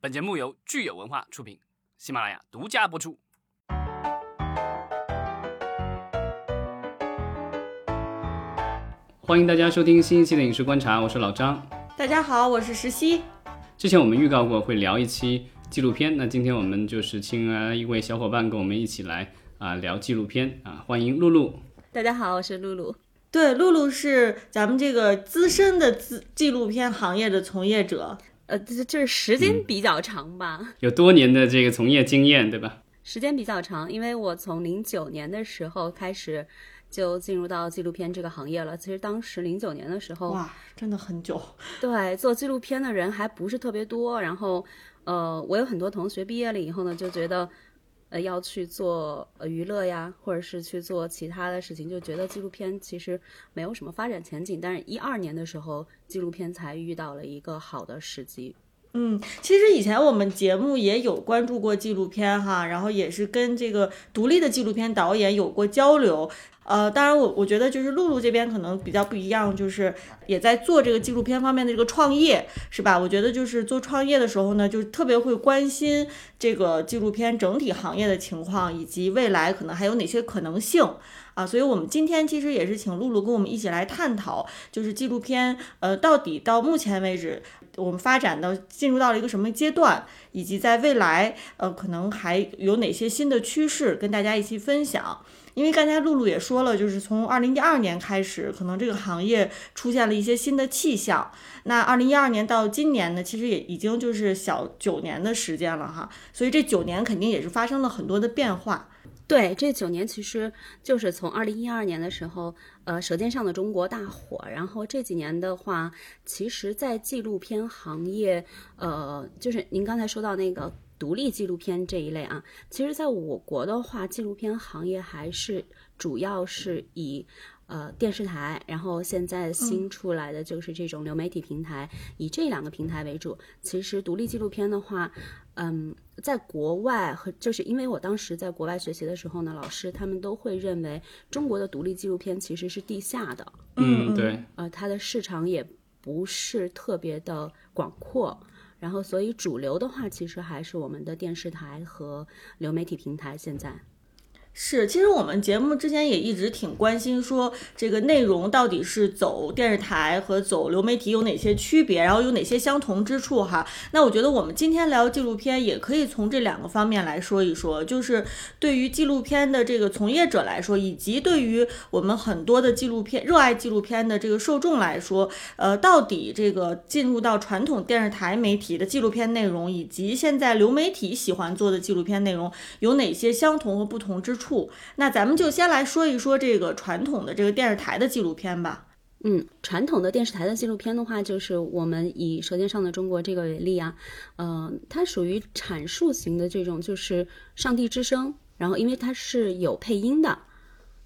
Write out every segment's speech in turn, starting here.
本节目由聚友文化出品，喜马拉雅独家播出。欢迎大家收听新一期的影视观察，我是老张。大家好，我是石溪。之前我们预告过会聊一期纪录片，那今天我们就是请来一位小伙伴跟我们一起来啊聊纪录片啊，欢迎露露。大家好，我是露露。对，露露是咱们这个资深的资纪录片行业的从业者，呃，这就是时间比较长吧，有多年的这个从业经验，对吧？时间比较长，因为我从零九年的时候开始就进入到纪录片这个行业了。其实当时零九年的时候，哇，真的很久。对，做纪录片的人还不是特别多。然后，呃，我有很多同学毕业了以后呢，就觉得。呃，要去做呃娱乐呀，或者是去做其他的事情，就觉得纪录片其实没有什么发展前景。但是，一二年的时候，纪录片才遇到了一个好的时机。嗯，其实以前我们节目也有关注过纪录片哈，然后也是跟这个独立的纪录片导演有过交流。呃，当然我我觉得就是露露这边可能比较不一样，就是也在做这个纪录片方面的这个创业，是吧？我觉得就是做创业的时候呢，就特别会关心这个纪录片整体行业的情况，以及未来可能还有哪些可能性啊。所以我们今天其实也是请露露跟我们一起来探讨，就是纪录片呃到底到目前为止我们发展到进入到了一个什么阶段，以及在未来呃可能还有哪些新的趋势跟大家一起分享。因为刚才露露也说了，就是从二零一二年开始，可能这个行业出现了一些新的气象。那二零一二年到今年呢，其实也已经就是小九年的时间了哈。所以这九年肯定也是发生了很多的变化。对，这九年其实就是从二零一二年的时候，呃，《舌尖上的中国》大火，然后这几年的话，其实，在纪录片行业，呃，就是您刚才说到那个。独立纪录片这一类啊，其实在我国的话，纪录片行业还是主要是以呃电视台，然后现在新出来的就是这种流媒体平台，以这两个平台为主。其实独立纪录片的话，嗯，在国外和就是因为我当时在国外学习的时候呢，老师他们都会认为中国的独立纪录片其实是地下的，嗯，对，呃，它的市场也不是特别的广阔。然后，所以主流的话，其实还是我们的电视台和流媒体平台。现在。是，其实我们节目之前也一直挺关心，说这个内容到底是走电视台和走流媒体有哪些区别，然后有哪些相同之处哈。那我觉得我们今天聊纪录片，也可以从这两个方面来说一说，就是对于纪录片的这个从业者来说，以及对于我们很多的纪录片热爱纪录片的这个受众来说，呃，到底这个进入到传统电视台媒体的纪录片内容，以及现在流媒体喜欢做的纪录片内容，有哪些相同和不同之处？那咱们就先来说一说这个传统的这个电视台的纪录片吧。嗯，传统的电视台的纪录片的话，就是我们以《舌尖上的中国》这个为例啊，呃，它属于阐述型的这种，就是上帝之声。然后，因为它是有配音的，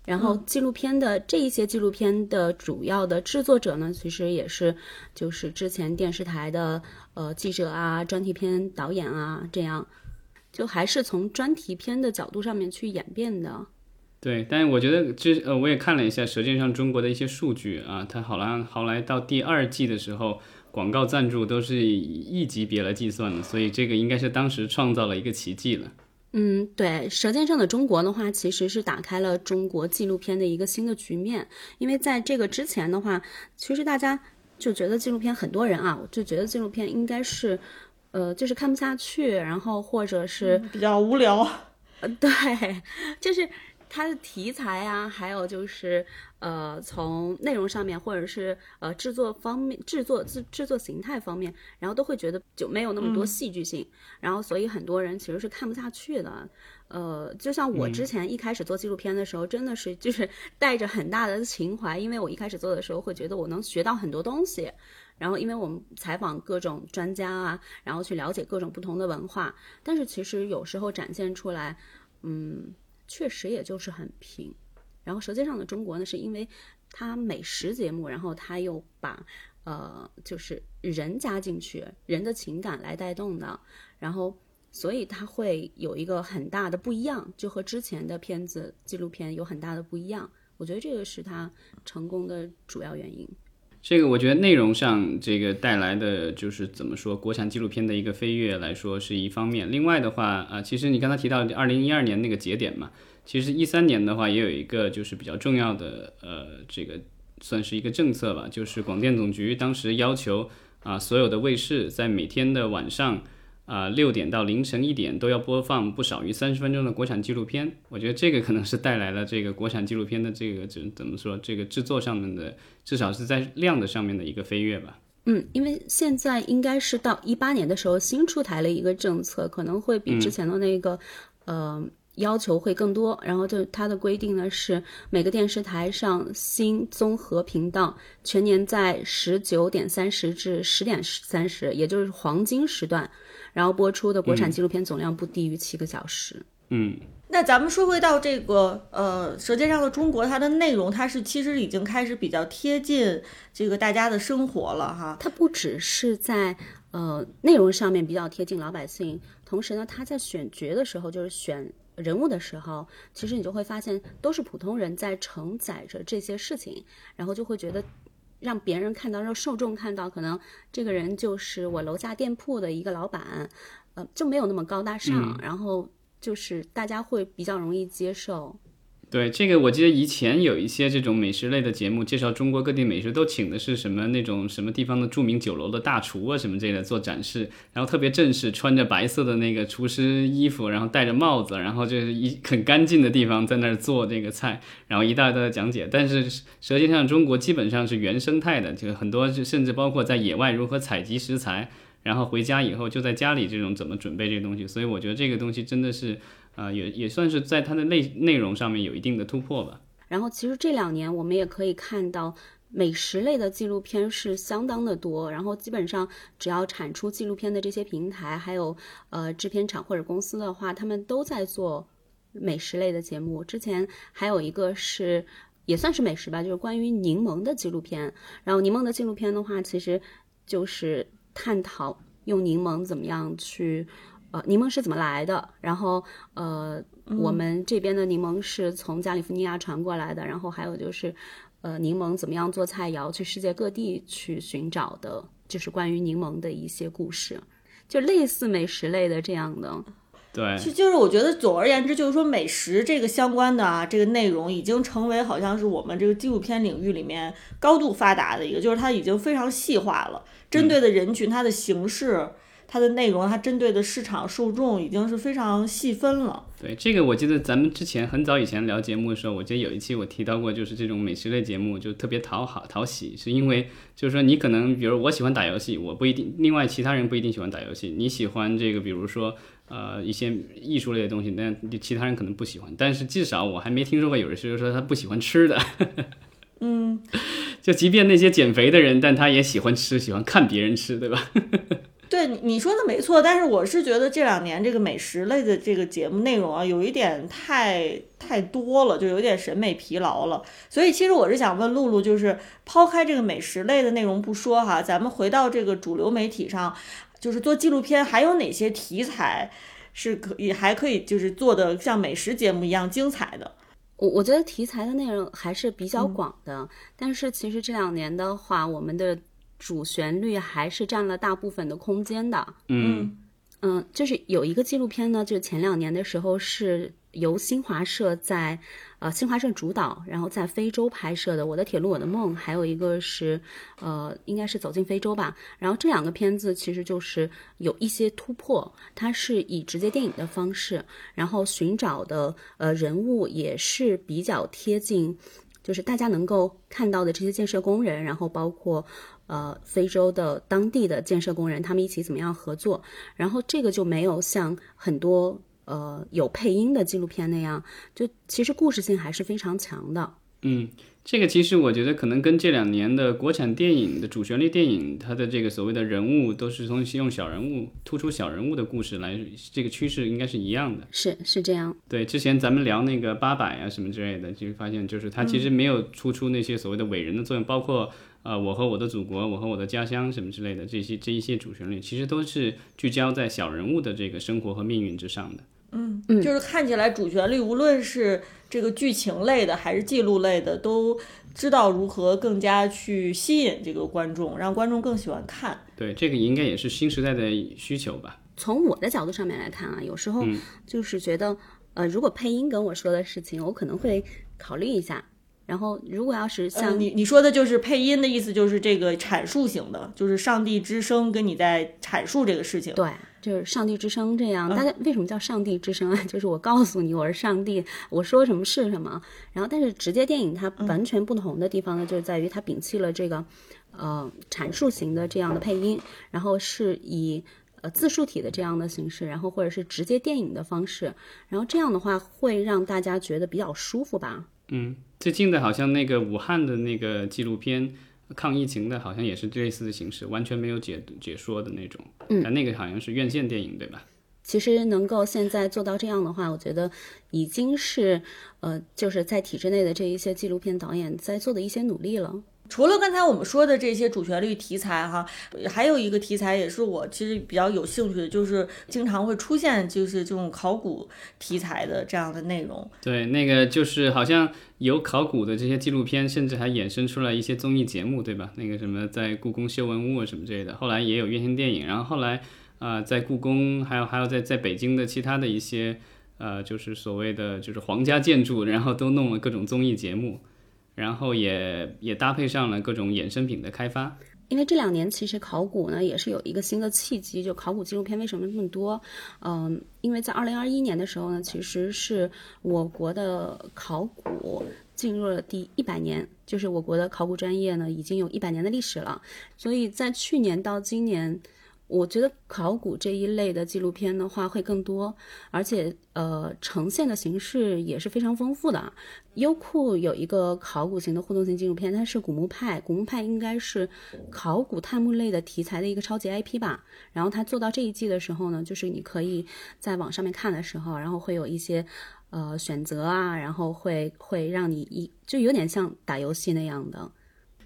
然后纪录片的这一些纪录片的主要的制作者呢，其实也是就是之前电视台的呃记者啊、专题片导演啊这样。就还是从专题片的角度上面去演变的，对。但是我觉得这呃，我也看了一下《舌尖上中国》的一些数据啊，它好像后来到第二季的时候，广告赞助都是以亿级别来计算的，所以这个应该是当时创造了一个奇迹了。嗯，对，《舌尖上的中国》的话，其实是打开了中国纪录片的一个新的局面，因为在这个之前的话，其实大家就觉得纪录片很多人啊，就觉得纪录片应该是。呃，就是看不下去，然后或者是比较无聊，呃，对，就是它的题材啊，还有就是呃，从内容上面，或者是呃制作方面、制作制制作形态方面，然后都会觉得就没有那么多戏剧性，然后所以很多人其实是看不下去的。呃，就像我之前一开始做纪录片的时候，真的是就是带着很大的情怀，因为我一开始做的时候会觉得我能学到很多东西。然后，因为我们采访各种专家啊，然后去了解各种不同的文化，但是其实有时候展现出来，嗯，确实也就是很平。然后《舌尖上的中国》呢，是因为它美食节目，然后它又把呃，就是人加进去，人的情感来带动的，然后所以它会有一个很大的不一样，就和之前的片子纪录片有很大的不一样。我觉得这个是它成功的主要原因。这个我觉得内容上这个带来的就是怎么说，国产纪录片的一个飞跃来说是一方面。另外的话啊，其实你刚才提到二零一二年那个节点嘛，其实一三年的话也有一个就是比较重要的呃这个算是一个政策吧，就是广电总局当时要求啊所有的卫视在每天的晚上。啊，六点到凌晨一点都要播放不少于三十分钟的国产纪录片，我觉得这个可能是带来了这个国产纪录片的这个怎怎么说，这个制作上面的，至少是在量的上面的一个飞跃吧。嗯，因为现在应该是到一八年的时候新出台了一个政策，可能会比之前的那个，呃。要求会更多，然后就它的规定呢是每个电视台上新综合频道全年在十九点三十至十点三十，也就是黄金时段，然后播出的国产纪录片总量不低于七个小时。嗯，那咱们说回到这个呃《舌尖上的中国》，它的内容它是其实已经开始比较贴近这个大家的生活了哈。它不只是在呃内容上面比较贴近老百姓，同时呢，它在选角的时候就是选。人物的时候，其实你就会发现都是普通人在承载着这些事情，然后就会觉得让别人看到，让受众看到，可能这个人就是我楼下店铺的一个老板，呃，就没有那么高大上，然后就是大家会比较容易接受。对这个，我记得以前有一些这种美食类的节目，介绍中国各地美食，都请的是什么那种什么地方的著名酒楼的大厨啊，什么这类的做展示，然后特别正式，穿着白色的那个厨师衣服，然后戴着帽子，然后就是一很干净的地方在那儿做这个菜，然后一道一道的讲解。但是《舌尖上的中国》基本上是原生态的，就是很多甚至包括在野外如何采集食材，然后回家以后就在家里这种怎么准备这个东西。所以我觉得这个东西真的是。啊，也也算是在它的内内容上面有一定的突破吧。然后，其实这两年我们也可以看到，美食类的纪录片是相当的多。然后，基本上只要产出纪录片的这些平台，还有呃制片厂或者公司的话，他们都在做美食类的节目。之前还有一个是也算是美食吧，就是关于柠檬的纪录片。然后，柠檬的纪录片的话，其实就是探讨用柠檬怎么样去。呃，柠檬是怎么来的？然后，呃，我们这边的柠檬是从加利福尼亚传过来的。然后还有就是，呃，柠檬怎么样做菜，肴去世界各地去寻找的，就是关于柠檬的一些故事，就类似美食类的这样的。对，其实就是我觉得，总而言之，就是说美食这个相关的啊，这个内容已经成为好像是我们这个纪录片领域里面高度发达的一个，就是它已经非常细化了，针对的人群，它的形式。它的内容，它针对的市场受众已经是非常细分了。对这个，我记得咱们之前很早以前聊节目的时候，我记得有一期我提到过，就是这种美食类节目就特别讨好讨喜，是因为就是说你可能，比如我喜欢打游戏，我不一定，另外其他人不一定喜欢打游戏。你喜欢这个，比如说呃一些艺术类的东西，但其他人可能不喜欢。但是至少我还没听说过有人是说他不喜欢吃的。嗯，就即便那些减肥的人，但他也喜欢吃，喜欢看别人吃，对吧？对，你说的没错，但是我是觉得这两年这个美食类的这个节目内容啊，有一点太太多了，就有点审美疲劳了。所以其实我是想问露露，就是抛开这个美食类的内容不说哈，咱们回到这个主流媒体上，就是做纪录片，还有哪些题材是可以还可以就是做的像美食节目一样精彩的？我我觉得题材的内容还是比较广的，但是其实这两年的话，我们的。主旋律还是占了大部分的空间的。嗯嗯，就是有一个纪录片呢，就前两年的时候是由新华社在呃新华社主导，然后在非洲拍摄的《我的铁路我的梦》，还有一个是呃应该是走进非洲吧。然后这两个片子其实就是有一些突破，它是以直接电影的方式，然后寻找的呃人物也是比较贴近，就是大家能够看到的这些建设工人，然后包括。呃，非洲的当地的建设工人，他们一起怎么样合作？然后这个就没有像很多呃有配音的纪录片那样，就其实故事性还是非常强的。嗯。这个其实我觉得可能跟这两年的国产电影的主旋律电影，它的这个所谓的人物都是从用小人物突出小人物的故事来，这个趋势应该是一样的。是是这样。对，之前咱们聊那个八佰啊什么之类的，就发现就是它其实没有突出那些所谓的伟人的作用，包括呃我和我的祖国、我和我的家乡什么之类的这些这一些主旋律，其实都是聚焦在小人物的这个生活和命运之上的。嗯嗯，就是看起来主旋律无论是这个剧情类的还是记录类的，都知道如何更加去吸引这个观众，让观众更喜欢看。对，这个应该也是新时代的需求吧。从我的角度上面来看啊，有时候就是觉得，呃，如果配音跟我说的事情，我可能会考虑一下。然后，如果要是像、嗯，你你说的就是配音的意思，就是这个阐述型的，就是上帝之声跟你在阐述这个事情。对，就是上帝之声这样。大家为什么叫上帝之声啊？就是我告诉你我是上帝，我说什么是什么。然后，但是直接电影它完全不同的地方呢，就是在于它摒弃了这个呃阐述型的这样的配音，然后是以。呃，自述体的这样的形式，然后或者是直接电影的方式，然后这样的话会让大家觉得比较舒服吧。嗯，最近的好像那个武汉的那个纪录片抗疫情的，好像也是类似的形式，完全没有解解说的那种。嗯，但那个好像是院线电影，对吧？其实能够现在做到这样的话，我觉得已经是呃，就是在体制内的这一些纪录片导演在做的一些努力了。除了刚才我们说的这些主旋律题材哈，还有一个题材也是我其实比较有兴趣的，就是经常会出现就是这种考古题材的这样的内容。对，那个就是好像有考古的这些纪录片，甚至还衍生出来一些综艺节目，对吧？那个什么在故宫修文物什么之类的，后来也有院线电影，然后后来啊、在故宫还有还有在在北京的其他的一些呃就是所谓的就是皇家建筑，然后都弄了各种综艺节目。然后也也搭配上了各种衍生品的开发，因为这两年其实考古呢也是有一个新的契机，就考古纪录片为什么这么多？嗯，因为在二零二一年的时候呢，其实是我国的考古进入了第一百年，就是我国的考古专业呢已经有一百年的历史了，所以在去年到今年。我觉得考古这一类的纪录片的话会更多，而且呃呈现的形式也是非常丰富的。优酷有一个考古型的互动型纪录片，它是《古墓派》，《古墓派》应该是考古探墓类的题材的一个超级 IP 吧。然后它做到这一季的时候呢，就是你可以在网上面看的时候，然后会有一些呃选择啊，然后会会让你一就有点像打游戏那样的。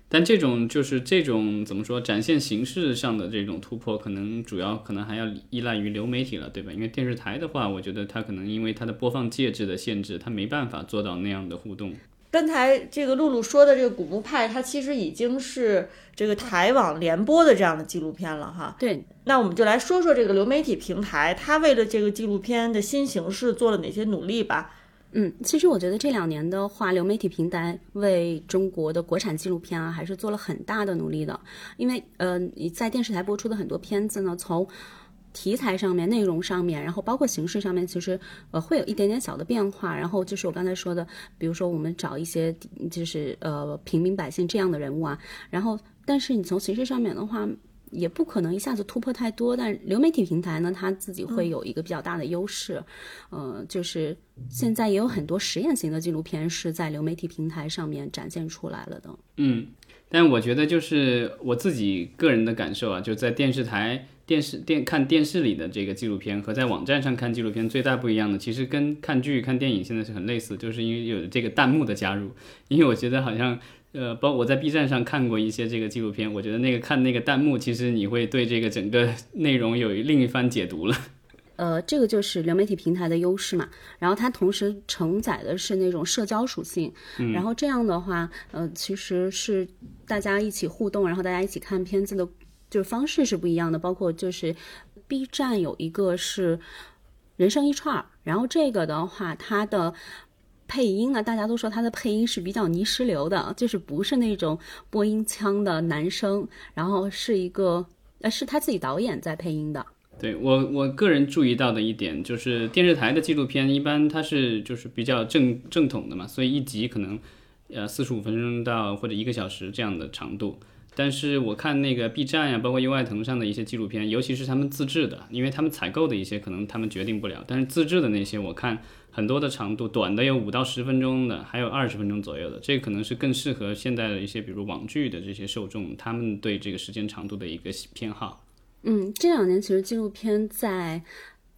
但这种就是这种怎么说，展现形式上的这种突破，可能主要可能还要依赖于流媒体了，对吧？因为电视台的话，我觉得它可能因为它的播放介质的限制，它没办法做到那样的互动。刚才这个露露说的这个《古墓派》，它其实已经是这个台网联播的这样的纪录片了哈。对，那我们就来说说这个流媒体平台，它为了这个纪录片的新形式做了哪些努力吧。嗯，其实我觉得这两年的话，流媒体平台为中国的国产纪录片啊，还是做了很大的努力的。因为呃，你在电视台播出的很多片子呢，从题材上面、内容上面，然后包括形式上面，其实呃会有一点点小的变化。然后就是我刚才说的，比如说我们找一些就是呃平民百姓这样的人物啊，然后但是你从形式上面的话。也不可能一下子突破太多，但流媒体平台呢，它自己会有一个比较大的优势，呃，就是现在也有很多实验型的纪录片是在流媒体平台上面展现出来了的。嗯，但我觉得就是我自己个人的感受啊，就在电视台、电视电看电视里的这个纪录片和在网站上看纪录片最大不一样的，其实跟看剧、看电影现在是很类似，就是因为有这个弹幕的加入，因为我觉得好像。呃，包括我在 B 站上看过一些这个纪录片，我觉得那个看那个弹幕，其实你会对这个整个 内容有另一番解读了。呃，这个就是流媒体平台的优势嘛。然后它同时承载的是那种社交属性，嗯、然后这样的话，呃，其实是大家一起互动，然后大家一起看片子的，就是方式是不一样的。包括就是 B 站有一个是人生一串儿，然后这个的话，它的。配音呢，大家都说他的配音是比较泥石流的，就是不是那种播音腔的男生，然后是一个呃是他自己导演在配音的。对我我个人注意到的一点就是电视台的纪录片一般它是就是比较正正统的嘛，所以一集可能呃四十五分钟到或者一个小时这样的长度。但是我看那个 B 站呀，包括优爱腾上的一些纪录片，尤其是他们自制的，因为他们采购的一些可能他们决定不了，但是自制的那些我看。很多的长度，短的有五到十分钟的，还有二十分钟左右的，这可能是更适合现在的一些，比如网剧的这些受众，他们对这个时间长度的一个偏好。嗯，这两年其实纪录片在，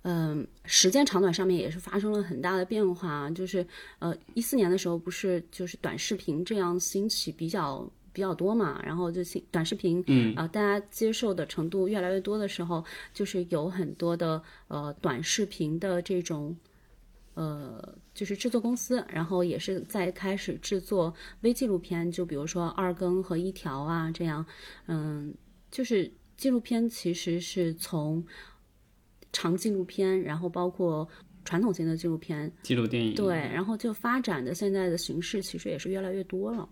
嗯、时间长短上面也是发生了很大的变化。就是呃，一四年的时候不是就是短视频这样兴起比较。比较多嘛，然后就新短视频，嗯啊、大家接受的程度越来越多的时候，就是有很多的呃短视频的这种呃，就是制作公司，然后也是在开始制作微纪录片，就比如说二更和一条啊这样，嗯，就是纪录片其实是从长纪录片，然后包括传统型的纪录片，记录电影，对，然后就发展的现在的形式其实也是越来越多了。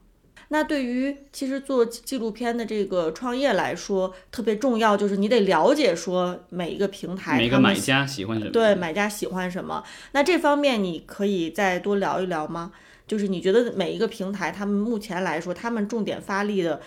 那对于其实做纪录片的这个创业来说，特别重要就是你得了解说每一个平台每个买家喜欢什么？对买家喜欢什么。那这方面你可以再多聊一聊吗？就是你觉得每一个平台他们目前来说，他们重点发力的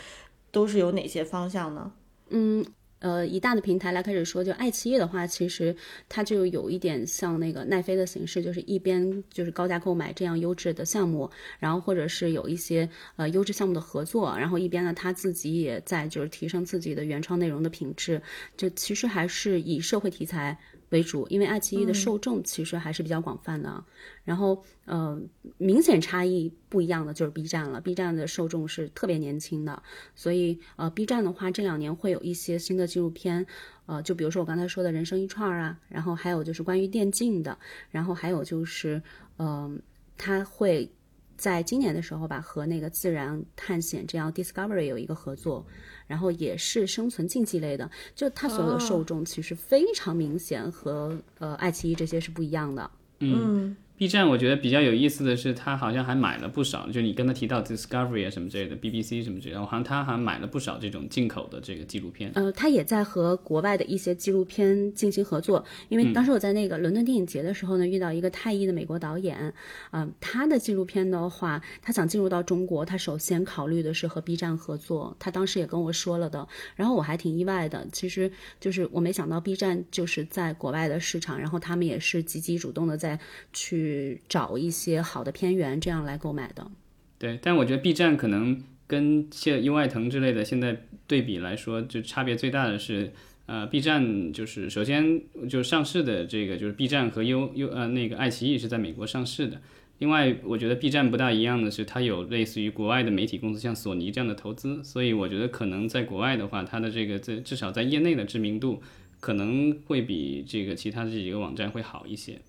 都是有哪些方向呢？嗯，呃，以大的平台来开始说，就爱奇艺的话，其实它就有一点像那个奈飞的形式，就是一边就是高价购买这样优质的项目，然后或者是有一些呃优质项目的合作，然后一边呢它自己也在就是提升自己的原创内容的品质，就其实还是以社会题材为主，因为爱奇艺的受众其实还是比较广泛的。然后呃，明显差异不一样的就是 B 站了，B 站的受众是特别年轻的，所以呃，B 站的话这两年会有一些新的纪录片，呃，就比如说我刚才说的人生一串儿啊，然后还有就是关于电竞的，然后还有就是呃，它会。在今年的时候吧，和那个自然探险这样 Discovery 有一个合作，然后也是生存竞技类的，就它所有的受众其实非常明显和呃爱奇艺这些是不一样的。嗯 B 站我觉得比较有意思的是，他好像还买了不少，就你跟他提到 Discovery 啊什么之类的，BBC 什么之类的，好像他还买了不少这种进口的这个纪录片。呃，他也在和国外的一些纪录片进行合作，因为当时我在那个伦敦电影节的时候呢，遇到一个泰裔的美国导演，嗯、他的纪录片的话，他想进入到中国，他首先考虑的是和 B 站合作，他当时也跟我说了的，然后我还挺意外的，其实就是我没想到 B 站就是在国外的市场，然后他们也是积极主动的在去找一些好的片源，这样来购买的。对，但我觉得 B 站可能跟现优爱腾之类的现在对比来说，就差别最大的是，呃，B 站就是首先就上市的这个就是 B 站和优优呃那个爱奇艺是在美国上市的。另外，我觉得 B 站不大一样的是，它有类似于国外的媒体公司，像索尼这样的投资，所以我觉得可能在国外的话，它的这个在至少在业内的知名度可能会比这个其他这几个网站会好一些。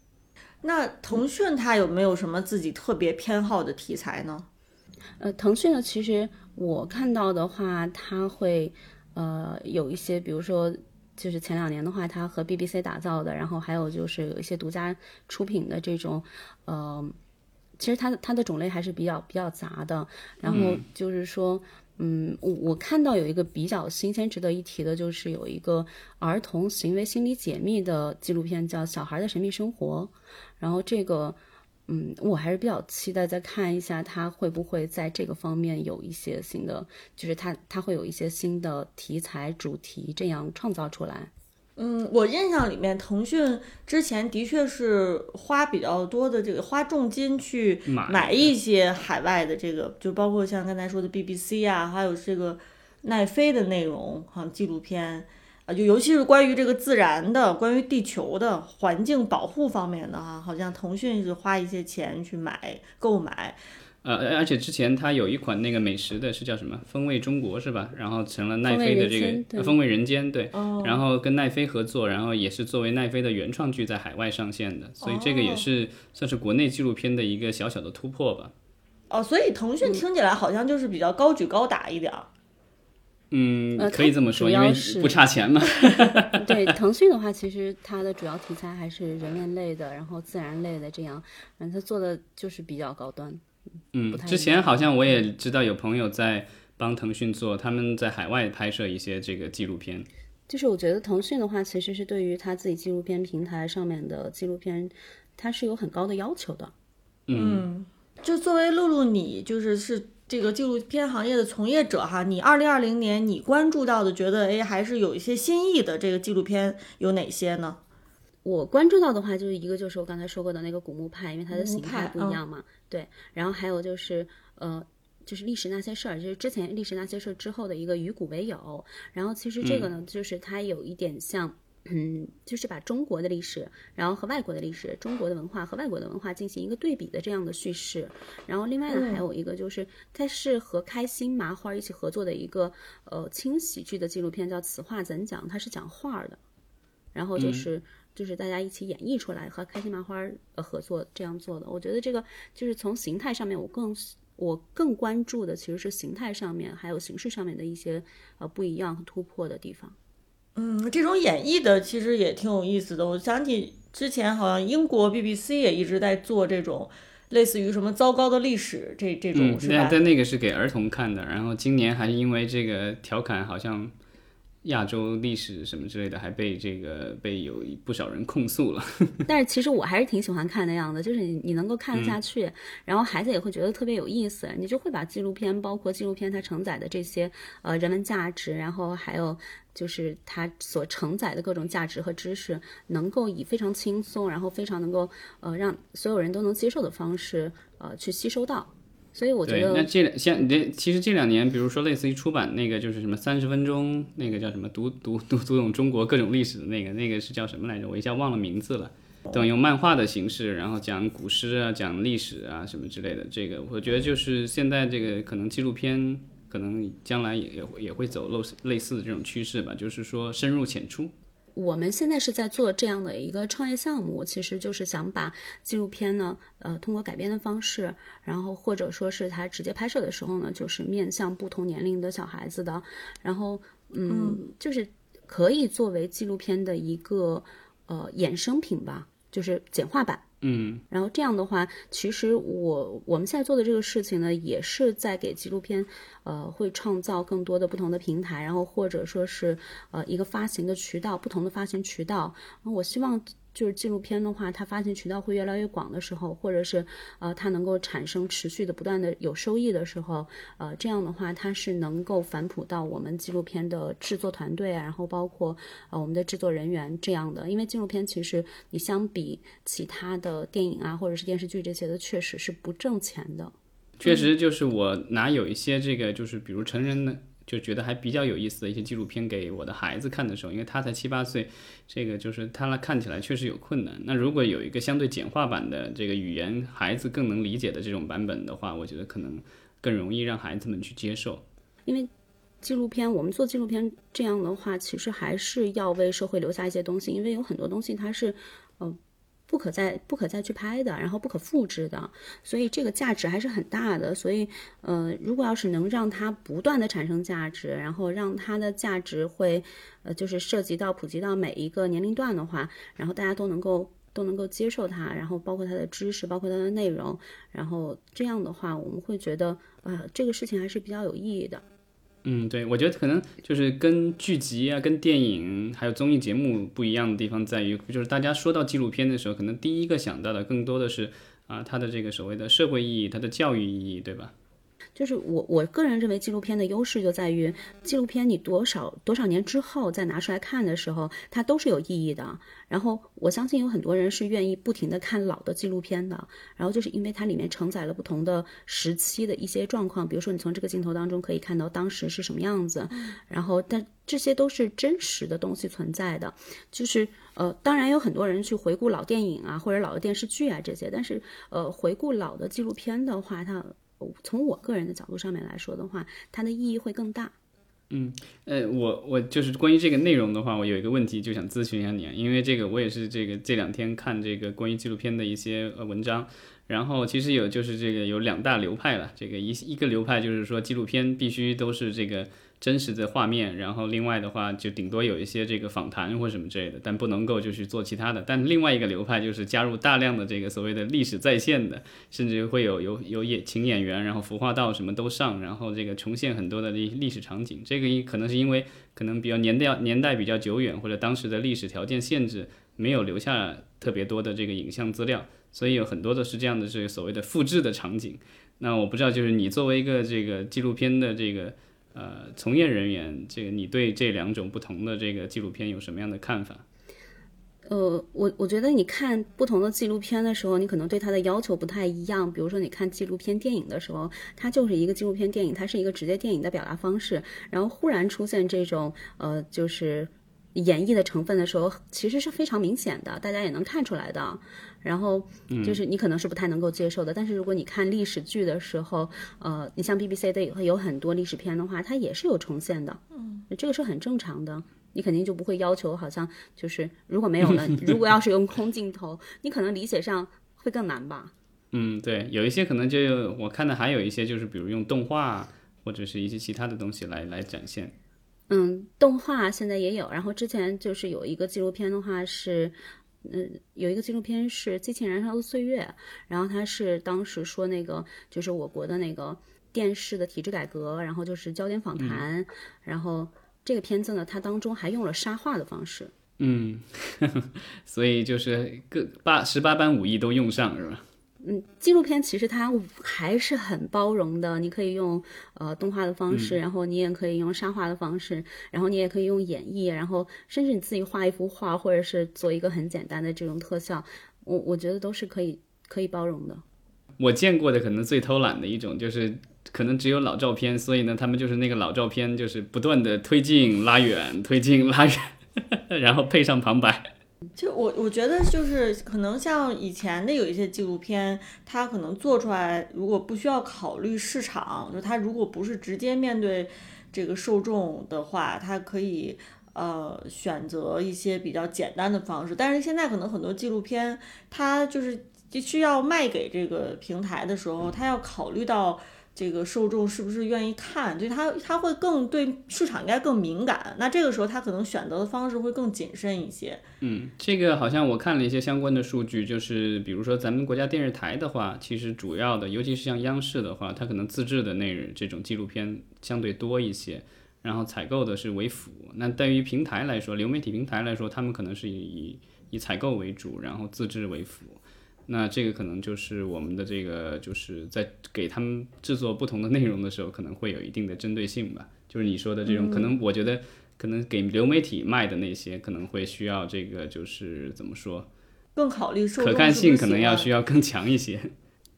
那腾讯它有没有什么自己特别偏好的题材呢？呃，腾讯呢，其实我看到的话，它会呃有一些，比如说，就是前两年的话，它和 BBC 打造的，然后还有就是有一些独家出品的这种，呃，其实它的它的种类还是比较比较杂的。然后就是说，嗯，我我看到有一个比较新鲜、值得一提的，就是有一个儿童行为心理解密的纪录片，叫《小孩的神秘生活》。然后这个。嗯，我还是比较期待再看一下他会不会在这个方面有一些新的，就是他他会有一些新的题材主题这样创造出来。嗯，我印象里面，腾讯之前的确是花比较多的这个花重金去买买一些海外的这个，就包括像刚才说的 BBC 啊，还有这个奈飞的内容，哈，纪录片啊，就尤其是关于这个自然的、关于地球的环境保护方面的哈，好像腾讯是花一些钱去买购买。呃，而且之前它有一款那个美食的是叫什么“风味中国”是吧？然后成了奈飞的这个呃风味人间，对，哦然后跟奈飞合作，然后也是作为奈飞的原创剧在海外上线的，所以这个也是算是国内纪录片的一个小小的突破吧。哦，所以腾讯听起来好像就是比较高举高打一点儿。嗯，呃可以这么说，因为不差钱嘛。对腾讯的话，其实它的主要题材还是人文类的，然后自然类的这样，嗯，它做的就是比较高端。嗯，之前好像我也知道有朋友在帮腾讯做，他们在海外拍摄一些这个纪录片。就是我觉得腾讯的话，其实是对于他自己纪录片平台上面的纪录片，它是有很高的要求的。嗯，就作为露露，你就是是这个纪录片行业的从业者哈，你二零二零年你关注到的，觉得哎还是有一些新意的这个纪录片有哪些呢？我关注到的话，就是一个就是我刚才说过的那个古墓派，因为它的形态不一样嘛，对。然后还有就是呃，就是历史那些事儿，就是之前历史那些事儿之后的一个与古为友。然后其实这个呢，就是它有一点像。嗯，就是把中国的历史，然后和外国的历史、中国的文化和外国的文化进行一个对比的这样的叙事。然后另外呢，还有一个就是它是和开心麻花一起合作的一个呃轻喜剧的纪录片，叫《此话怎讲》，它是讲画儿的。然后就是、就是大家一起演绎出来，和开心麻花呃合作这样做的。我觉得这个就是从形态上面，我更我更关注的其实是形态上面还有形式上面的一些呃不一样和突破的地方。嗯，这种演绎的其实也挺有意思的。我想起之前好像英国 BBC 也一直在做这种类似于什么糟糕的历史这这种、嗯，是吧？但那个是给儿童看的，然后今年还因为这个调侃好像。亚洲历史什么之类的，还被这个被有不少人控诉了。但是其实我还是挺喜欢看那样的，就是你你能够看得下去，然后孩子也会觉得特别有意思，你就会把纪录片，包括纪录片它承载的这些呃人文价值，然后还有就是它所承载的各种价值和知识，能够以非常轻松，然后非常能够呃让所有人都能接受的方式呃去吸收到。所以我觉对，得那这两像这其实这两年，比如说类似于出版那个就是什么三十分钟那个叫什么读读读读懂中国各种历史的那个那个是叫什么来着？我一下忘了名字了。等用漫画的形式，然后讲古诗啊，讲历史啊什么之类的。这个我觉得就是现在这个可能纪录片可能将来也也会也会走类似类似的这种趋势吧，就是说深入浅出。我们现在是在做这样的一个创业项目，其实就是想把纪录片呢，呃，通过改编的方式，然后或者说是它直接拍摄的时候呢，就是面向不同年龄的小孩子的，然后嗯，就是可以作为纪录片的一个呃衍生品吧，就是简化版。嗯，然后这样的话，其实我我们现在做的这个事情呢，也是在给纪录片，呃，会创造更多的不同的平台，然后或者说是呃一个发行的渠道，不同的发行渠道。我希望就是纪录片的话，它发行渠道会越来越广的时候，或者是呃它能够产生持续的不断的有收益的时候，呃这样的话它是能够反哺到我们纪录片的制作团队啊，然后包括呃我们的制作人员这样的，因为纪录片其实你相比其他的电影啊或者是电视剧这些的，确实是不挣钱的。确实，就是我拿有一些这个，就是比如成人的，就觉得还比较有意思的一些纪录片给我的孩子看的时候，因为他才七八岁，这个就是他看起来确实有困难。那如果有一个相对简化版的这个语言，孩子更能理解的这种版本的话，我觉得可能更容易让孩子们去接受。因为纪录片，我们做纪录片这样的话，其实还是要为社会留下一些东西，因为有很多东西它是，呃。不可再不可再去拍的，然后不可复制的，所以这个价值还是很大的。所以，呃，如果要是能让它不断的产生价值，然后让它的价值会，呃，就是涉及到普及到每一个年龄段的话，然后大家都能够都能够接受它，然后包括它的知识，包括它的内容，然后这样的话，我们会觉得，呃，这个事情还是比较有意义的。嗯，对，我觉得可能就是跟剧集啊、跟电影还有综艺节目不一样的地方在于，就是大家说到纪录片的时候，可能第一个想到的更多的是啊，它的这个所谓的社会意义、它的教育意义，对吧？就是我我个人认为纪录片的优势就在于，纪录片你多少多少年之后再拿出来看的时候，它都是有意义的。然后我相信有很多人是愿意不停的看老的纪录片的，然后就是因为它里面承载了不同的时期的一些状况，比如说你从这个镜头当中可以看到当时是什么样子，然后但这些都是真实的东西存在的。就是呃，当然有很多人去回顾老电影啊或者老的电视剧啊这些，但是呃，回顾老的纪录片的话，它从我个人的角度上面来说的话，它的意义会更大。嗯，呃，我我就是关于这个内容的话，我有一个问题就想咨询一下你，因为这个我也是这个这两天看这个关于纪录片的一些呃文章，然后其实有就是这个有两大流派了，这个一一个流派就是说纪录片必须都是这个真实的画面，然后另外的话就顶多有一些这个访谈或什么之类的，但不能够就是做其他的。但另外一个流派就是加入大量的这个所谓的历史再现的，甚至会有有有演请演员，然后服化道什么都上，然后这个重现很多的历历史场景。这个可能是因为可能比较年代年代比较久远，或者当时的历史条件限制，没有留下特别多的这个影像资料，所以有很多的是这样的这个所谓的复制的场景。那我不知道，就是你作为一个这个纪录片的这个。呃，从业人员，这个你对这两种不同的这个纪录片有什么样的看法？呃，我我觉得你看不同的纪录片的时候，你可能对它的要求不太一样。比如说，你看纪录片电影的时候，它就是一个纪录片电影，它是一个直接电影的表达方式。然后忽然出现这种呃，就是演绎的成分的时候，其实是非常明显的，大家也能看出来的。然后就是你可能是不太能够接受的，但是如果你看历史剧的时候，呃，你像 BBC 的也会有很多历史片的话，它也是有重现的，嗯，这个是很正常的。你肯定就不会要求，好像就是如果没有了，如果要是用空镜头，你可能理解上会更难吧。嗯，对，有一些可能就我看的还有一些就是比如用动画或者是一些其他的东西来来展现。嗯，动画现在也有，然后之前就是有一个纪录片的话是，嗯，有一个纪录片是《激情燃烧的岁月》，然后它是当时说那个就是我国的那个电视的体制改革，然后就是焦点访谈，然后这个片子呢，它当中还用了沙画的方式。嗯，所以就是各八十八般武艺都用上是吧？嗯，纪录片其实它还是很包容的，你可以用呃动画的方式，然后你也可以用沙画的方式，然后你也可以用演绎，然后甚至你自己画一幅画，或者是做一个很简单的这种特效，我我觉得都是可以可以包容的。我见过的可能最偷懒的一种就是。可能只有老照片，所以呢，他们就是那个老照片，就是不断的推进、拉远、推进、拉远，然后配上旁白。就我我觉得就是可能像以前的有一些纪录片，它可能做出来如果不需要考虑市场，就它如果不是直接面对这个受众的话，它可以呃选择一些比较简单的方式。但是现在可能很多纪录片，它就是需要卖给这个平台的时候，它要考虑到。这个受众是不是愿意看？对他，他会更对市场应该更敏感。那这个时候他可能选择的方式会更谨慎一些。嗯，这个好像我看了一些相关的数据，就是比如说咱们国家电视台的话，其实主要的，尤其是像央视的话，它可能自制的内容这种纪录片相对多一些，然后采购的是为辅。那对于平台来说，流媒体平台来说，他们可能是以以采购为主，然后自制为辅。那这个可能就是我们的这个，就是在给他们制作不同的内容的时候，可能会有一定的针对性吧。就是你说的这种，可能我觉得可能给流媒体卖的那些，可能会需要这个，就是怎么说，更考虑可看性，可能要需要更强一些。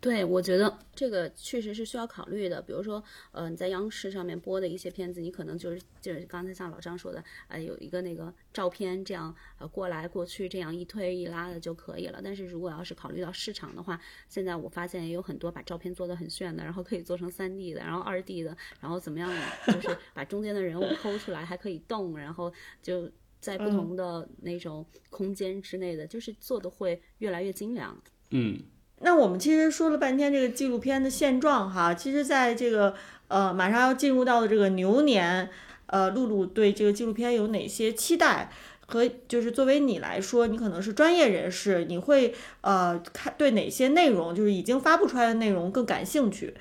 对，我觉得这个确实是需要考虑的。比如说，呃，你在央视上面播的一些片子，你可能就是就是刚才像老张说的，呃，有一个那个照片这样呃过来过去这样一推一拉的就可以了。但是如果要是考虑到市场的话，现在我发现也有很多把照片做的很炫的，然后可以做成三 D 的，然后二 D 的，然后怎么样，就是把中间的人物抠出来还可以动，然后就在不同的那种空间之内的，就是做的会越来越精良。嗯。那我们其实说了半天这个纪录片的现状哈，其实在这个呃马上要进入到的这个牛年，呃，露露对这个纪录片有哪些期待？和就是作为你来说，你可能是专业人士，你会呃看对哪些内容，就是已经发布出来的内容更感兴趣？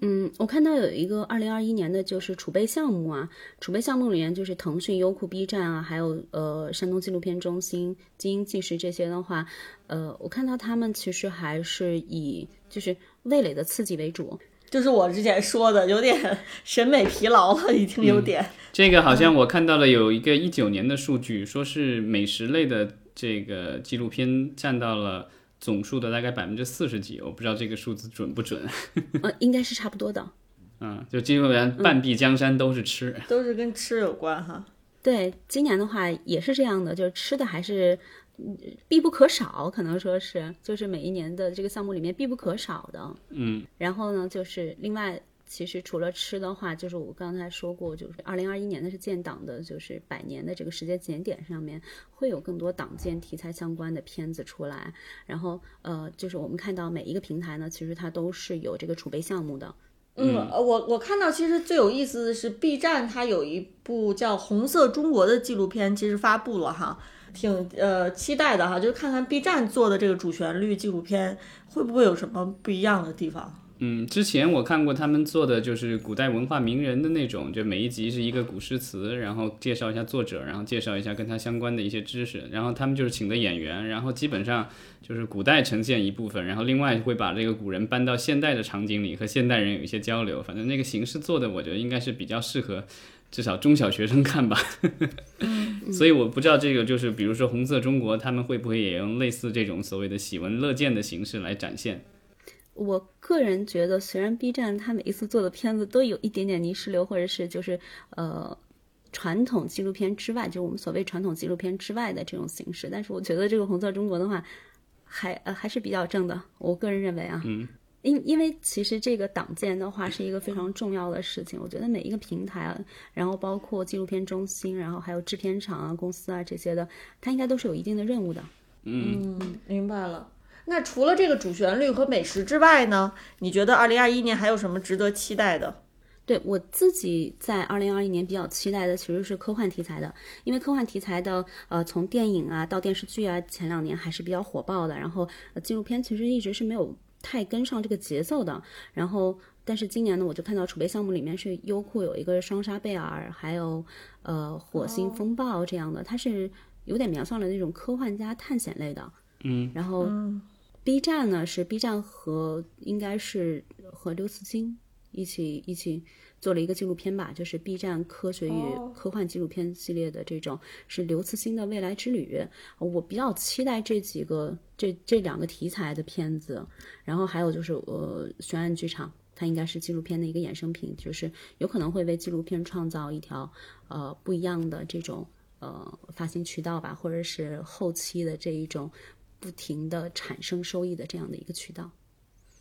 嗯，我看到有一个二零二一年的就是储备项目啊，储备项目里面就是腾讯、优酷、B 站啊，还有呃山东纪录片中心、精英纪实这些的话，呃，我看到他们其实还是以就是味蕾的刺激为主，就是我之前说的有点 审美疲劳了，已经有点。这个好像我看到了有一个一九年的数据，说是美食类的这个纪录片占到了。总数的大概百分之四十几，我不知道这个数字准不准。呃，应该是差不多的。嗯，就基本上半壁江山都是吃，都是跟吃有关哈。对，今年的话也是这样的，就是吃的还是必不可少，可能说是就是每一年的这个项目里面必不可少的。嗯，然后呢，就是另外。其实除了吃的话，就是我刚才说过，就是二零二一年的是建党的，就是百年的这个时间节点上面会有更多党建题材相关的片子出来。然后呃，就是我们看到每一个平台呢，其实它都是有这个储备项目的。嗯，我我看到其实最有意思的是 B 站，它有一部叫《红色中国》的纪录片，其实发布了哈，挺呃期待的哈，就是看看 B 站做的这个主旋律纪录片会不会有什么不一样的地方。嗯，之前我看过他们做的就是古代文化名人的那种，就每一集是一个古诗词，然后介绍一下作者，然后介绍一下跟他相关的一些知识，然后他们就是请的演员，然后基本上就是古代呈现一部分，然后另外会把这个古人搬到现代的场景里和现代人有一些交流，反正那个形式做的，我觉得应该是比较适合至少中小学生看吧。所以我不知道这个就是比如说红色中国，他们会不会也用类似这种所谓的喜闻乐见的形式来展现？我个人觉得，虽然 B 站它每一次做的片子都有一点点泥石流，或者是就是呃传统纪录片之外，就是我们所谓传统纪录片之外的这种形式，但是我觉得这个红色中国的话，还呃还是比较正的。我个人认为啊，嗯，因因为其实这个党建的话是一个非常重要的事情，我觉得每一个平台啊，然后包括纪录片中心，然后还有制片厂啊、公司啊这些的，它应该都是有一定的任务的。嗯，明白了。那除了这个主旋律和美食之外呢？你觉得二零二一年还有什么值得期待的？对我自己在二零二一年比较期待的其实是科幻题材的，因为科幻题材的呃从电影啊到电视剧啊，前两年还是比较火爆的，然后纪录片其实一直是没有。太跟上这个节奏的，然后，但是今年呢，我就看到储备项目里面是优酷有一个双杀贝尔，还有呃火星风暴这样的，它是有点描述了那种科幻加探险类的，嗯，然后 B 站呢是 B 站和应该是和刘慈欣一起一起。做了一个纪录片吧，就是 B 站科学与科幻纪录片系列的这种，是刘慈欣的未来之旅。我比较期待这几个这这两个题材的片子，然后还有就是呃悬案剧场，它应该是纪录片的一个衍生品，就是有可能会为纪录片创造一条呃不一样的这种呃发行渠道吧，或者是后期的这一种不停的产生收益的这样的一个渠道。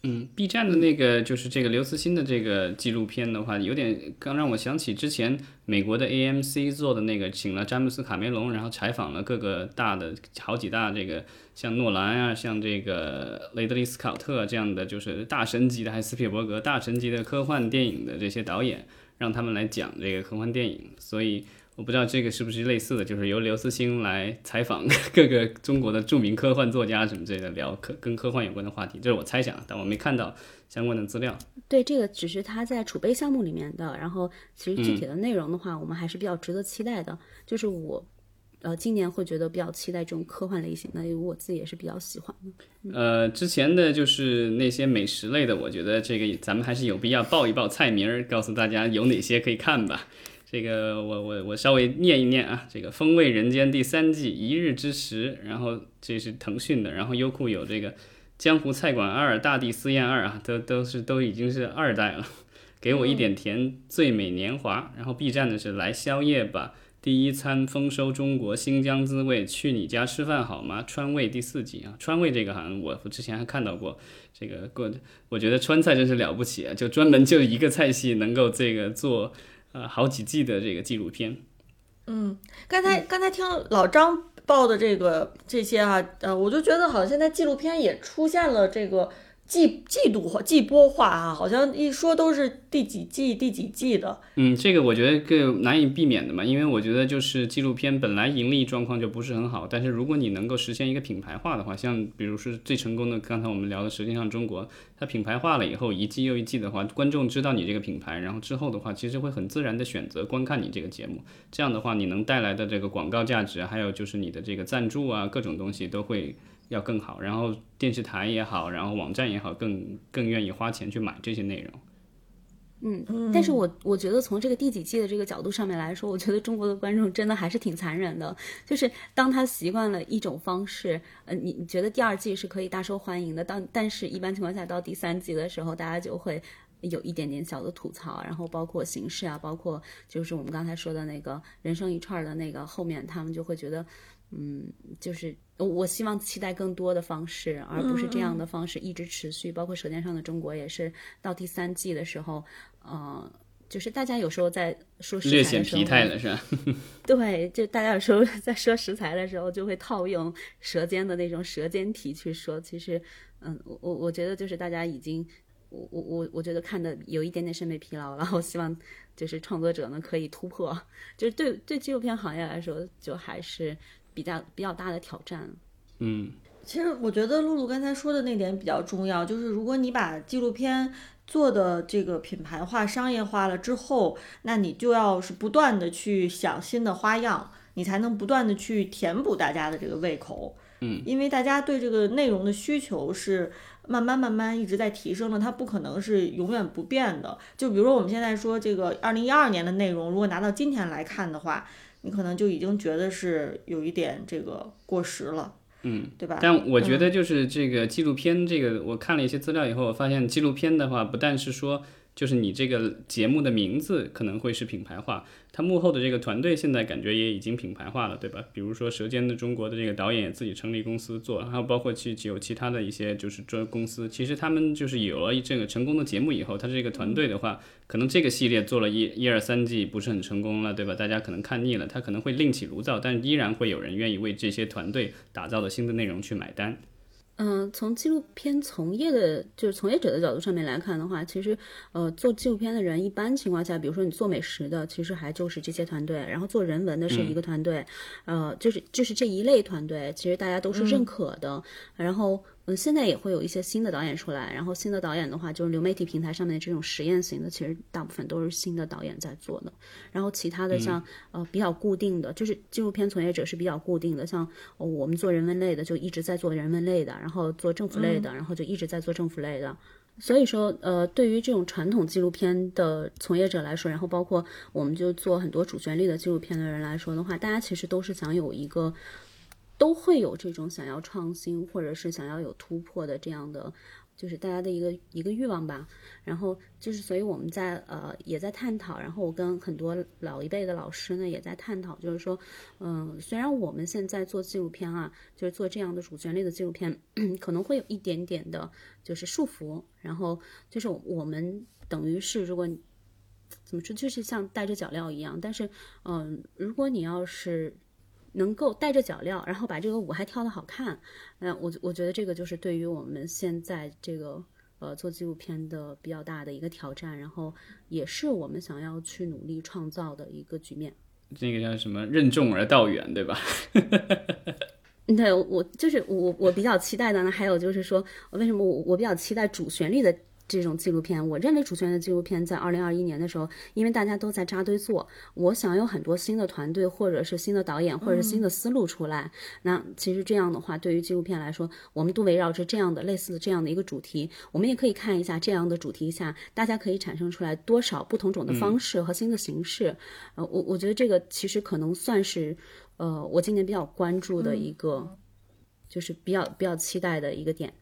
嗯，B 站的那个就是这个刘慈欣的这个纪录片的话，有点刚让我想起之前美国的 AMC 做的那个，请了詹姆斯卡梅隆，然后采访了各个大的好几大这个像诺兰啊，像这个雷德利斯考特这样的就是大神级的，还有斯皮尔伯格大神级的科幻电影的这些导演，让他们来讲这个科幻电影，所以。我不知道这个是不是类似的，就是由刘慈欣来采访 各个中国的著名科幻作家什么之类的，聊科跟科幻有关的话题，这是我猜想，但我没看到相关的资料。对，这个只是他在储备项目里面的，然后其实具体的内容的话，我们还是比较值得期待的。就是我，呃，今年会觉得比较期待这种科幻类型的，因为我自己也是比较喜欢的。呃，之前的就是那些美食类的，我觉得这个咱们还是有必要报一报菜名儿，告诉大家有哪些可以看吧。这个我我我稍微念一念啊，这个《风味人间》第三季《一日之食》，然后这是腾讯的，然后优酷有这个《江湖菜馆二》《大地私宴二》啊，都都是都已经是二代了。给我一点甜，《最美年华》，然后 B 站的是《来宵夜吧》《第一餐丰收中国新疆滋味》《去你家吃饭好吗》川味第四季啊，川味这个好像我之前还看到过，这个过我觉得川菜真是了不起啊，就专门就一个菜系能够这个做。呃，好几季的这个纪录片。嗯，刚才刚才听老张报的这个这些啊，呃，我就觉得好像现在纪录片也出现了这个。季季度化、季播化啊，好像一说都是第几季、第几季的。嗯，这个我觉得更难以避免的嘛，因为我觉得就是纪录片本来盈利状况就不是很好，但是如果你能够实现一个品牌化的话，像比如说最成功的，刚才我们聊的《舌尖上中国》，它品牌化了以后，一季又一季的话，观众知道你这个品牌，然后之后的话，其实会很自然的选择观看你这个节目。这样的话，你能带来的这个广告价值，还有就是你的这个赞助啊，各种东西都会。要更好，然后电视台也好，然后网站也好，更更愿意花钱去买这些内容。嗯，但是我我觉得从这个第几季的这个角度上面来说，我觉得中国的观众真的还是挺残忍的。就是当他习惯了一种方式，呃，你你觉得第二季是可以大受欢迎的，当但是一般情况下到第三季的时候，大家就会有一点点小的吐槽，然后包括形式啊，包括就是我们刚才说的那个人生一串的那个后面，他们就会觉得。嗯，就是我希望期待更多的方式，而不是这样的方式一直持续。包括《舌尖上的中国》也是到第三季的时候，呃，就是大家有时候在说食材的时候，略显疲态了，是吧？对，就大家有时候在说食材的时候，就会套用舌尖的那种舌尖体去说。其实，嗯，我我我觉得就是大家已经，我我我我觉得看的有一点点审美疲劳了。我希望就是创作者呢可以突破，就是对对纪录片行业来说，就还是。比较比较大的挑战，嗯，其实我觉得露露刚才说的那点比较重要，就是如果你把纪录片做的这个品牌化、商业化了之后，那你就要是不断的去想新的花样，你才能不断的去填补大家的这个胃口，嗯，因为大家对这个内容的需求是慢慢慢慢一直在提升的，它不可能是永远不变的。就比如说我们现在说这个二零一二年的内容，如果拿到今天来看的话。你可能就已经觉得是有一点这个过时了，嗯，对吧？但我觉得就是这个纪录片，这个我看了一些资料以后，我发现纪录片的话，不但是说就是你这个节目的名字可能会是品牌化，它幕后的这个团队现在感觉也已经品牌化了，对吧？比如说《舌尖的中国》的这个导演也自己成立公司做，还有包括去有其他的一些就是专公司，其实他们就是有了这个成功的节目以后，他这个团队的话，可能这个系列做了一一二三季不是很成功了，对吧？大家可能看腻了，他可能会另起炉灶，但依然会有人愿意为这些团队打造的新的内容去买单。嗯，从纪录片从业的，就是从业者的角度上面来看的话，其实，呃，做纪录片的人，一般情况下，比如说你做美食的，其实还就是这些团队，然后做人文的是一个团队，呃，就是就是这一类团队，其实大家都是认可的，然后。嗯，现在也会有一些新的导演出来，然后新的导演的话，就是流媒体平台上面的这种实验型的，其实大部分都是新的导演在做的。然后其他的像呃比较固定的，就是纪录片从业者是比较固定的，像我们做人文类的就一直在做人文类的，然后做政府类的，然后就一直在做政府类的。所以说，呃，对于这种传统纪录片的从业者来说，然后包括我们就做很多主旋律的纪录片的人来说的话，大家其实都是想有一个。都会有这种想要创新或者是想要有突破的这样的，就是大家的一个一个欲望吧。然后就是，所以我们在呃也在探讨，然后我跟很多老一辈的老师呢也在探讨，就是说，嗯，虽然我们现在做纪录片啊，就是做这样的主旋律的纪录片，可能会有一点点的就是束缚，然后就是我们等于是如果怎么说，就是像带着脚镣一样，但是嗯，如果你要是。能够带着脚镣，然后把这个舞还跳得好看，那我我觉得这个就是对于我们现在这个呃做纪录片的比较大的一个挑战，然后也是我们想要去努力创造的一个局面。这个叫什么？任重而道远，对吧？对，我就是我我比较期待的呢。还有就是说，为什么我我比较期待主旋律的？这种纪录片，我认为主旋律的纪录片在二零二一年的时候，因为大家都在扎堆做，我想有很多新的团队，或者是新的导演，或者是新的思路出来。那其实这样的话，对于纪录片来说，我们都围绕着这样的类似的这样的一个主题，我们也可以看一下这样的主题下，大家可以产生出来多少不同种的方式和新的形式。呃，我我觉得这个其实可能算是，呃，我今年比较关注的一个，就是比较比较期待的一个点。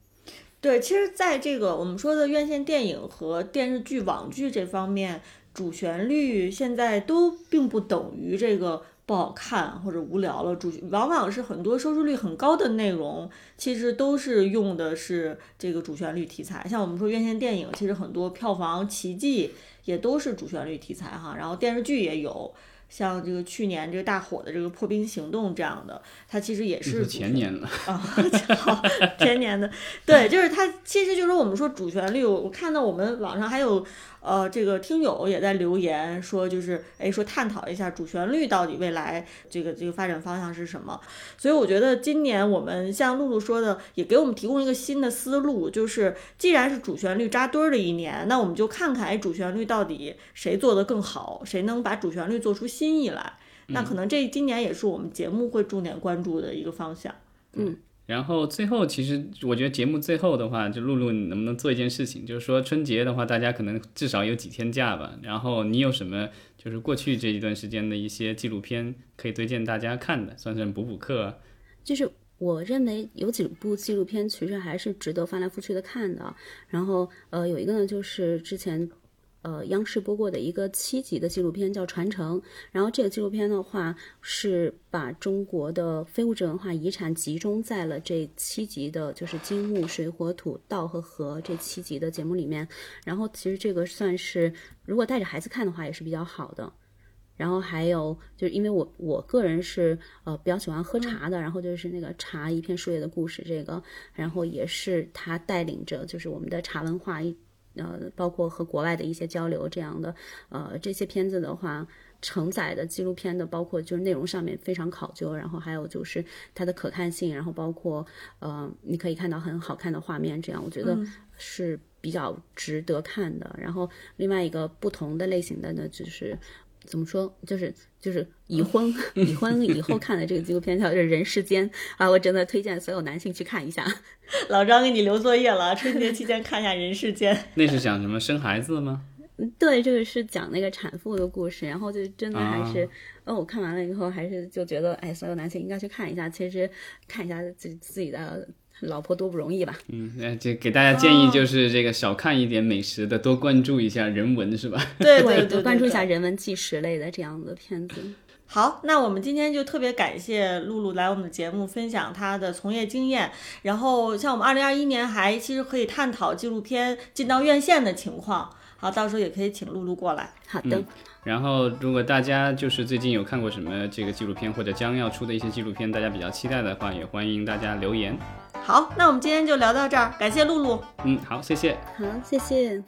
对，其实，在这个我们说的院线电影和电视剧、网剧这方面，主旋律现在都并不等于这个不好看或者无聊了。主往往是很多收视率很高的内容，其实都是用的是这个主旋律题材。像我们说院线电影，其实很多票房奇迹也都是主旋律题材哈。然后电视剧也有。像这个去年这个大火的这个《破冰行动》这样的，它其实也是前年的 啊，好前年的，对，就是它其实就是我们说主旋律，我看到我们网上还有。呃，这个听友也在留言说，就是哎，说探讨一下主旋律到底未来这个这个发展方向是什么。所以我觉得今年我们像露露说的，也给我们提供一个新的思路，就是既然是主旋律扎堆儿的一年，那我们就看看哎，主旋律到底谁做得更好，谁能把主旋律做出新意来。那可能这今年也是我们节目会重点关注的一个方向。嗯。然后最后，其实我觉得节目最后的话，就露露，你能不能做一件事情？就是说春节的话，大家可能至少有几天假吧。然后你有什么，就是过去这一段时间的一些纪录片可以推荐大家看的，算算补补课。就是我认为有几部纪录片其实还是值得翻来覆去的看的。然后呃，有一个呢，就是之前。呃，央视播过的一个七集的纪录片叫《传承》，然后这个纪录片的话是把中国的非物质文化遗产集中在了这七集的，就是金木水火土道和河这七集的节目里面。然后其实这个算是如果带着孩子看的话也是比较好的。然后还有就是因为我我个人是呃比较喜欢喝茶的，然后就是那个茶一片树叶的故事这个，然后也是他带领着就是我们的茶文化一。呃，包括和国外的一些交流这样的，呃，这些片子的话，承载的纪录片的，包括就是内容上面非常考究，然后还有就是它的可看性，然后包括呃，你可以看到很好看的画面，这样我觉得是比较值得看的。然后另外一个不同的类型的呢，就是。怎么说？就是就是已婚 已婚以后看的这个纪录片叫《人世间》啊，我真的推荐所有男性去看一下。老张给你留作业了，春节期间看一下《人世间》。那是讲什么？生孩子吗？对，这个是讲那个产妇的故事，然后就真的还是，哦，我看完了以后还是就觉得，哎，所有男性应该去看一下。其实看一下自自己的老婆多不容易吧？嗯，那这给大家建议就是这个少看一点美食的，多关注一下人文，是吧？对对对，多关注一下。人文纪实类的这样的片子。好，那我们今天就特别感谢露露来我们的节目分享她的从业经验。然后，像我们二零二一年还其实可以探讨纪录片进到院线的情况。好，到时候也可以请露露过来。好的，嗯然后，如果大家就是最近有看过什么这个纪录片或者将要出的一些纪录片，大家比较期待的话，也欢迎大家留言。好，那我们今天就聊到这儿，感谢露露。嗯，好，谢谢。好，谢谢。